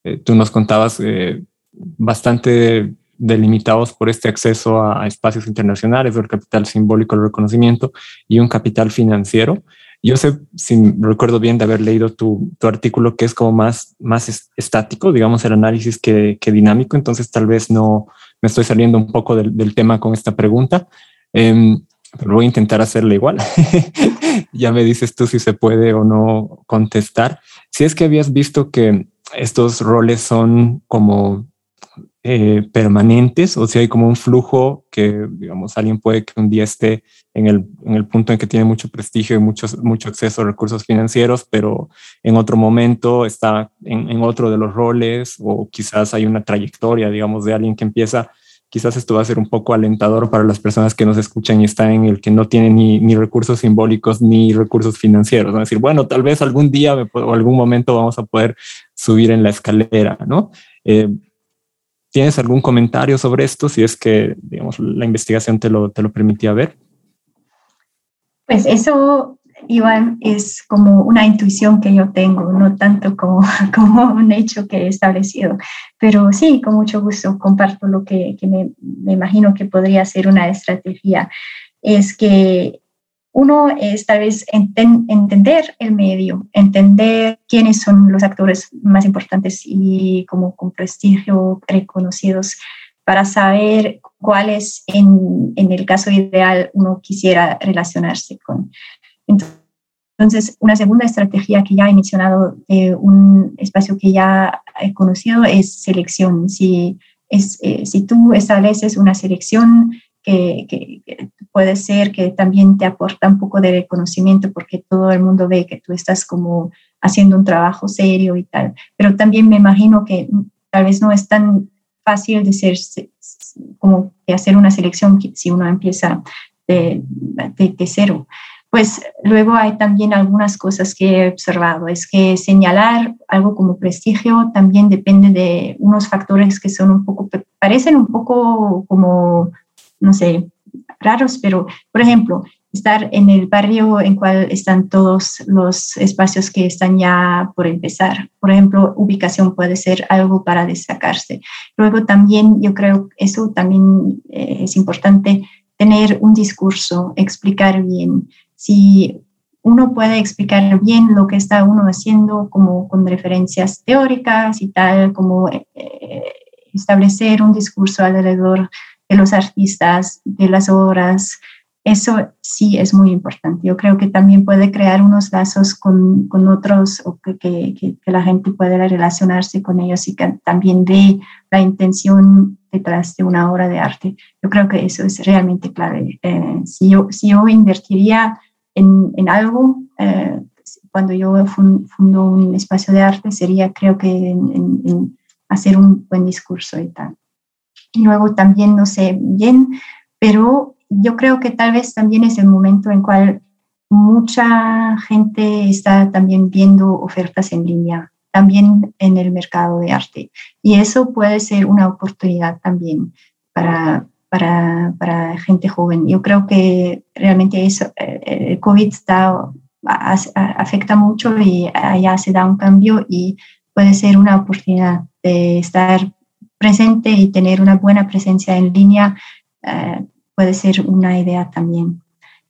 eh, tú nos contabas, eh, bastante delimitados por este acceso a, espacios internacionales, el capital simbólico, el reconocimiento y un capital financiero. Yo sé, si recuerdo bien de haber leído tu, tu artículo, que es como más, más estático, digamos, el análisis que, que dinámico, entonces tal vez no, me estoy saliendo un poco del, tema con esta pregunta, em, pero voy a intentar hacerla igual. ya me dices tú si se puede o no contestar. Si es que habías visto que estos roles son como eh, permanentes o si hay como un flujo que, digamos, alguien puede que un día esté en el, en el punto en que tiene mucho prestigio y mucho, mucho acceso a recursos financieros, pero en otro momento está en, otro de los roles o quizás hay una trayectoria, digamos, de alguien que empieza. Quizás esto va a ser un poco alentador para las personas que nos escuchan y están en el que no tienen ni, ni recursos simbólicos ni recursos financieros. ¿no? decir, bueno, tal vez algún día o algún momento vamos a poder subir en la escalera, ¿no? Eh, ¿Tienes algún comentario sobre esto si es que, digamos, la investigación te lo, te lo permitía ver? Pues eso, Iván, es como una intuición que yo tengo, no tanto como, como un hecho que he establecido. Pero sí, con mucho gusto comparto lo que, que me, me imagino que podría ser una estrategia. Es que uno es tal vez entender el medio, entender quiénes son los actores más importantes y como con prestigio reconocidos para saber cuáles en, el caso ideal uno quisiera relacionarse con. Entonces, una segunda estrategia que ya he mencionado de un espacio que ya he conocido es selección. Si, es, eh, si tú estableces una selección que, puede ser que también te aporta un poco de reconocimiento porque todo el mundo ve que tú estás como haciendo un trabajo serio y tal. Pero también me imagino que tal vez no es tan fácil de ser como de hacer una selección si uno empieza de, de, cero. Pues luego hay también algunas cosas que he observado. Es que señalar algo como prestigio también depende de unos factores que son un poco, parecen un poco como no sé, raros, pero por ejemplo, estar en el barrio en cual están todos los espacios que están ya por empezar. Por ejemplo, ubicación puede ser algo para destacarse. Luego también yo creo eso también eh, es importante tener un discurso, explicar bien. Si uno puede explicar bien lo que está uno haciendo como con referencias teóricas y tal, como eh, establecer un discurso alrededor de los artistas, de las obras, eso sí es muy importante. Yo creo que también puede crear unos lazos con, con otros o que, que, que, la gente pueda relacionarse con ellos y que también ve la intención detrás de una obra de arte. Yo creo que eso es realmente clave. Eh, si, yo, si yo invertiría en, en algo, eh, cuando yo fundo un espacio de arte, sería creo que en, en hacer un buen discurso y tal. Y luego también, no sé bien, pero yo creo que tal vez también es el momento en cual mucha gente está también viendo ofertas en línea, también en el mercado de arte. Y eso puede ser una oportunidad también para, para, para gente joven. Yo creo que realmente eso, eh, el COVID está, afecta mucho y allá se da un cambio y puede ser una oportunidad de estar presente y tener una buena presencia en línea. Eh, puede ser una idea también.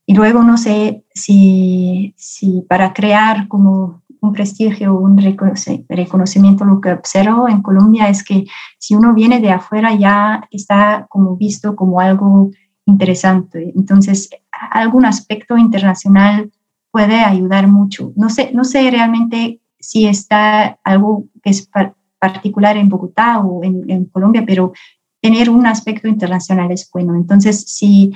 Y luego no sé si, si para crear como un prestigio, un reconocimiento, lo que observo en Colombia es que si uno viene de afuera ya está como visto como algo interesante. Entonces, algún aspecto internacional puede ayudar mucho. No sé, no sé realmente si está algo que es particular en Bogotá o en, en Colombia, pero tener un aspecto internacional es bueno. Entonces, si,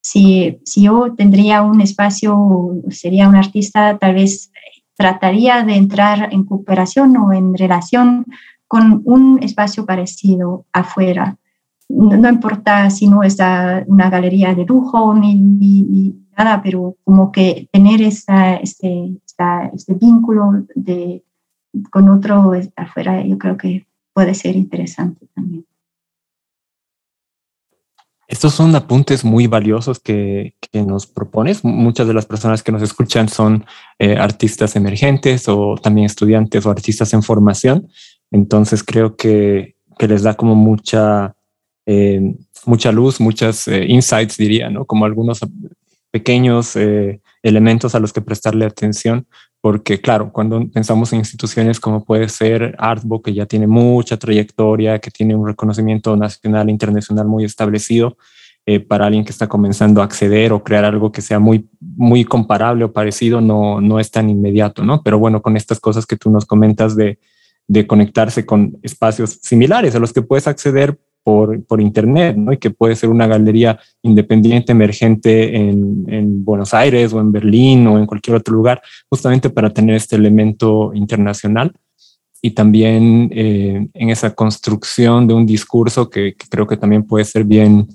si, si yo tendría un espacio, sería un artista, tal vez trataría de entrar en cooperación o en relación con un espacio parecido afuera. No, importa si no es una galería de lujo ni, nada, pero como que tener esta, este, este vínculo de, con otro afuera, yo creo que puede ser interesante también. Estos son apuntes muy valiosos que, nos propones. Muchas de las personas que nos escuchan son eh, artistas emergentes o también estudiantes o artistas en formación. Entonces creo que, les da como mucha, eh, mucha luz, muchas eh, insights, diría, ¿no? Como algunos pequeños elementos a los que prestarle atención, porque claro, cuando pensamos en instituciones como puede ser Artbook, que ya tiene mucha trayectoria, que tiene un reconocimiento nacional e internacional muy establecido, eh, para alguien que está comenzando a acceder o crear algo que sea muy, muy comparable o parecido, no, no es tan inmediato, ¿no? Pero bueno, con estas cosas que tú nos comentas de, de conectarse con espacios similares a los que puedes acceder por, por, Internet, ¿no? Y que puede ser una galería independiente, emergente en, en, Buenos Aires o en Berlín o en cualquier otro lugar, justamente para tener este elemento internacional y también eh, en esa construcción de un discurso que, creo que también puede ser bien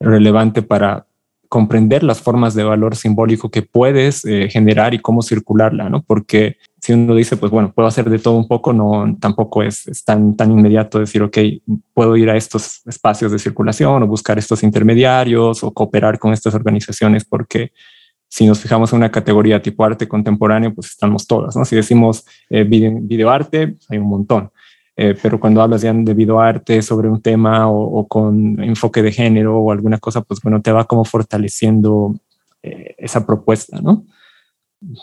relevante para comprender las formas de valor simbólico que puedes eh, generar y cómo circularla, ¿no? Porque si uno dice, pues bueno, puedo hacer de todo un poco, no, tampoco es, tan, tan inmediato decir, ok, puedo ir a estos espacios de circulación o buscar estos intermediarios o cooperar con estas organizaciones, porque si nos fijamos en una categoría tipo arte contemporáneo, pues estamos todas, ¿no? Si decimos eh, videoarte, hay un montón. Eh, pero cuando hablas ya de videoarte sobre un tema o, con enfoque de género o alguna cosa, pues bueno, te va como fortaleciendo eh, esa propuesta, ¿no?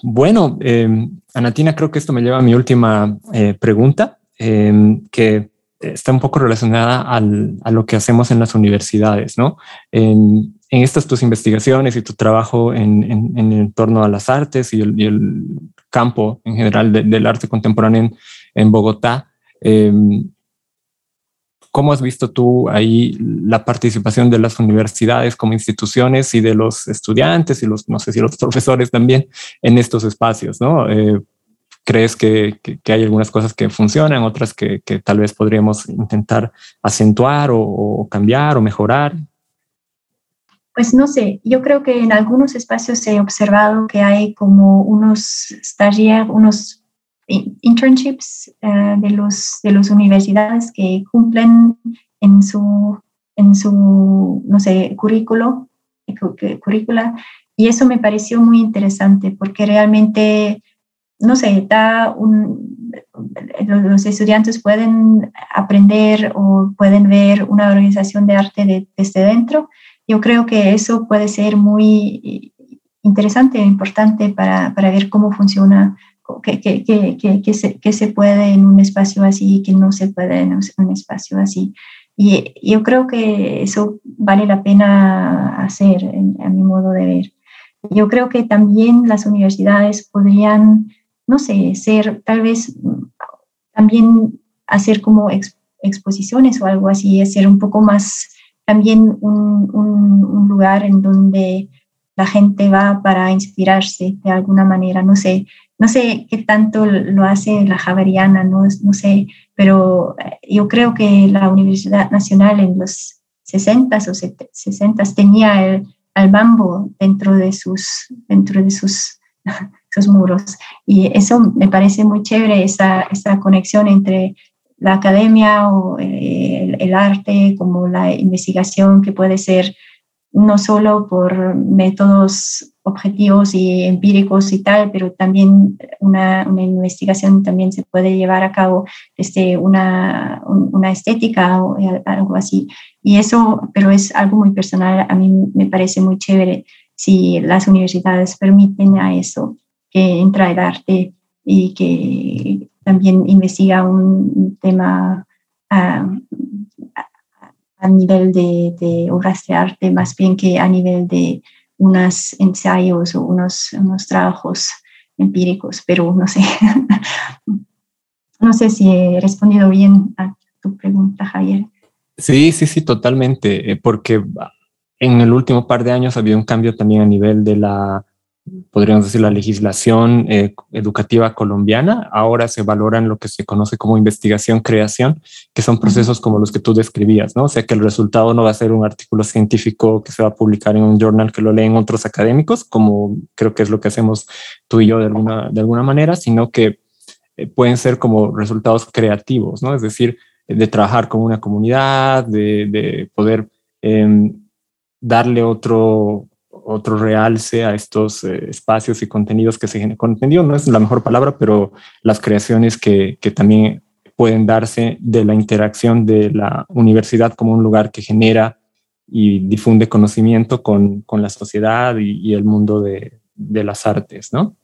Bueno, eh, Anatina, creo que esto me lleva a mi última eh, pregunta, em, que está un poco relacionada a lo que hacemos en las universidades, ¿no? En, estas tus investigaciones y tu trabajo en, en, torno a las artes y el, campo en general del arte contemporáneo en, Bogotá, ¿Cómo has visto tú ahí la participación de las universidades como instituciones y de los estudiantes y los, no sé si los profesores también en estos espacios, ¿no? Eh, ¿Crees que, que, hay algunas cosas que funcionan, otras que, que tal vez podríamos intentar acentuar o, o, cambiar o mejorar? Pues no sé, yo creo que en algunos espacios he observado que hay como unos talleres, unos internships eh, de, los, de las universidades que cumplen en su, en su no sé, currículo, currícula, y eso me pareció muy interesante porque realmente, no sé, da un, los estudiantes pueden aprender o pueden ver una organización de arte de, desde dentro. Yo creo que eso puede ser muy interesante e importante para, para ver cómo funciona, qué, qué, qué, qué, se, qué se puede en un espacio así y qué no se puede en un espacio así. Y yo creo que eso vale la pena hacer, a mi modo de ver. Yo creo que también las universidades podrían, no sé, ser tal vez también hacer como exposiciones o algo así, hacer un poco más también un, un, lugar en donde la gente va para inspirarse de alguna manera. No sé, no sé qué tanto lo hace la Javeriana, no, sé, pero eh, yo creo que la Universidad Nacional en los 60 o 60 tenía el, al bambo dentro de sus, dentro de sus, sus muros. Y eso me parece muy chévere, esa, esa conexión entre la academia o eh, el, arte, como la investigación que puede ser no solo por métodos objetivos y empíricos y tal, pero también una, una investigación también se puede llevar a cabo desde una, una estética o algo así. Y eso, pero es algo muy personal, a mí me parece muy chévere si las universidades permiten a eso, que entra el arte y que también investiga un tema a, a nivel de, de, obras de arte, más bien que a nivel de unos ensayos o unos, unos trabajos empíricos, pero no sé. no sé si he respondido bien a tu pregunta, Javier. Sí, sí, sí, totalmente, eh, porque en el último par de años ha habido un cambio también a nivel de la podríamos decir, la legislación eh, educativa colombiana. Ahora se valoran lo que se conoce como investigación-creación, que son procesos como los que tú describías, ¿no? O sea, que el resultado no va a ser un artículo científico que se va a publicar en un journal que lo leen otros académicos, como creo que es lo que hacemos tú y yo de alguna, de alguna manera, sino que eh, pueden ser como resultados creativos, ¿no? Es decir, de trabajar con una comunidad, de, de poder em, darle otro, otro realce a estos eh, espacios y contenidos que se generan. Contenido no es la mejor palabra, pero las creaciones que, que, también pueden darse de la interacción de la universidad como un lugar que genera y difunde conocimiento con, con la sociedad y, y el mundo de, de, las artes, ¿no?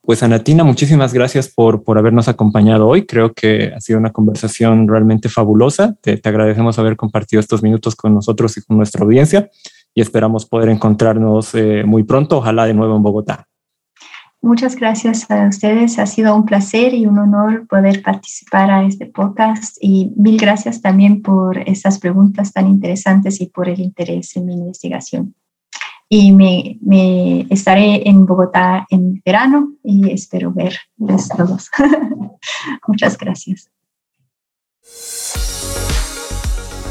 Pues Anatina, muchísimas gracias por, por habernos acompañado hoy. Creo que ha sido una conversación realmente fabulosa. Te, te agradecemos haber compartido estos minutos con nosotros y con nuestra audiencia y esperamos poder encontrarnos eh, muy pronto, ojalá de nuevo en Bogotá. Muchas gracias a ustedes. Ha sido un placer y un honor poder participar a este podcast y mil gracias también por esas preguntas tan interesantes y por el interés en mi investigación. Y me, me estaré en Bogotá en verano y espero verles todos. Muchas gracias.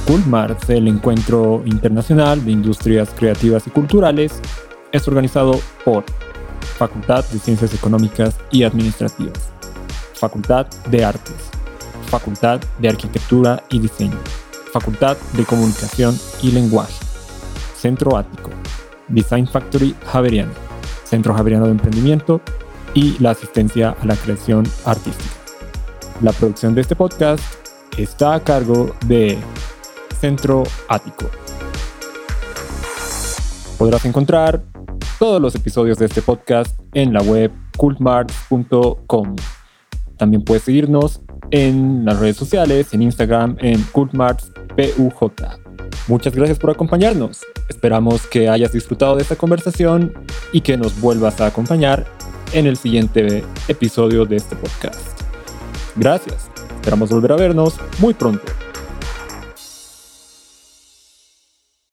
Coolmart, el encuentro internacional de industrias creativas y culturales, es organizado por Facultad de Ciencias Económicas y Administrativas, Facultad de Artes, Facultad de Arquitectura y Diseño, Facultad de Comunicación y Lenguaje, Centro Ático, Design Factory Javeriano, Centro Javeriano de Emprendimiento y la asistencia a la creación artística. La producción de este podcast está a cargo de Centro Ático. Podrás encontrar todos los episodios de este podcast en la web cultmarts.com. También puedes seguirnos en las redes sociales, en Instagram, en cultmartspuj. Muchas gracias por acompañarnos. Esperamos que hayas disfrutado de esta conversación y que nos vuelvas a acompañar en el siguiente episodio de este podcast. Gracias. Esperamos volver a vernos muy pronto.